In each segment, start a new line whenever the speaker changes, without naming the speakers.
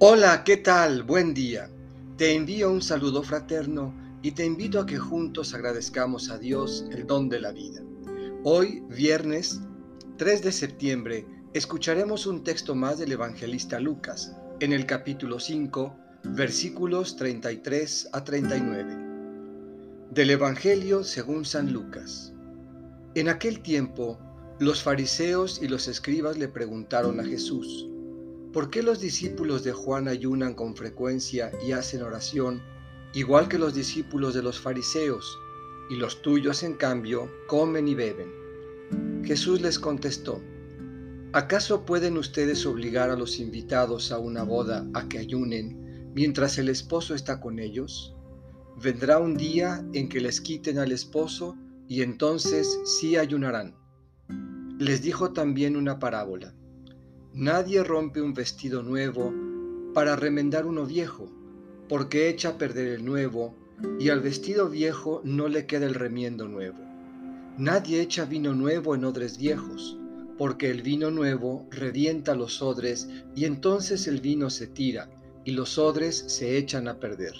Hola, ¿qué tal? Buen día. Te envío un saludo fraterno y te invito a que juntos agradezcamos a Dios el don de la vida. Hoy, viernes 3 de septiembre, escucharemos un texto más del evangelista Lucas, en el capítulo 5, versículos 33 a 39. Del Evangelio según San Lucas. En aquel tiempo, los fariseos y los escribas le preguntaron a Jesús, ¿por qué los discípulos de Juan ayunan con frecuencia y hacen oración, igual que los discípulos de los fariseos, y los tuyos, en cambio, comen y beben? Jesús les contestó, ¿acaso pueden ustedes obligar a los invitados a una boda a que ayunen mientras el esposo está con ellos? Vendrá un día en que les quiten al esposo y entonces sí ayunarán. Les dijo también una parábola. Nadie rompe un vestido nuevo para remendar uno viejo, porque echa a perder el nuevo, y al vestido viejo no le queda el remiendo nuevo. Nadie echa vino nuevo en odres viejos, porque el vino nuevo revienta los odres, y entonces el vino se tira, y los odres se echan a perder.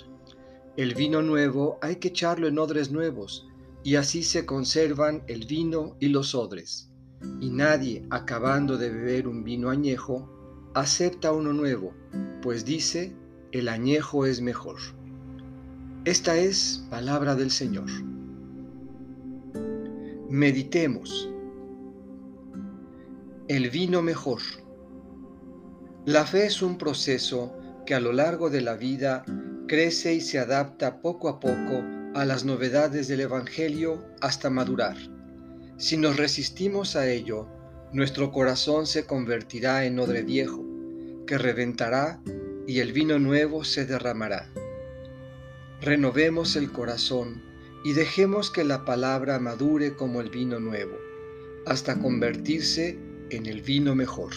El vino nuevo hay que echarlo en odres nuevos, y así se conservan el vino y los odres y nadie, acabando de beber un vino añejo, acepta uno nuevo, pues dice, el añejo es mejor. Esta es palabra del Señor. Meditemos. El vino mejor. La fe es un proceso que a lo largo de la vida crece y se adapta poco a poco a las novedades del Evangelio hasta madurar. Si nos resistimos a ello, nuestro corazón se convertirá en odre viejo, que reventará y el vino nuevo se derramará. Renovemos el corazón y dejemos que la palabra madure como el vino nuevo, hasta convertirse en el vino mejor.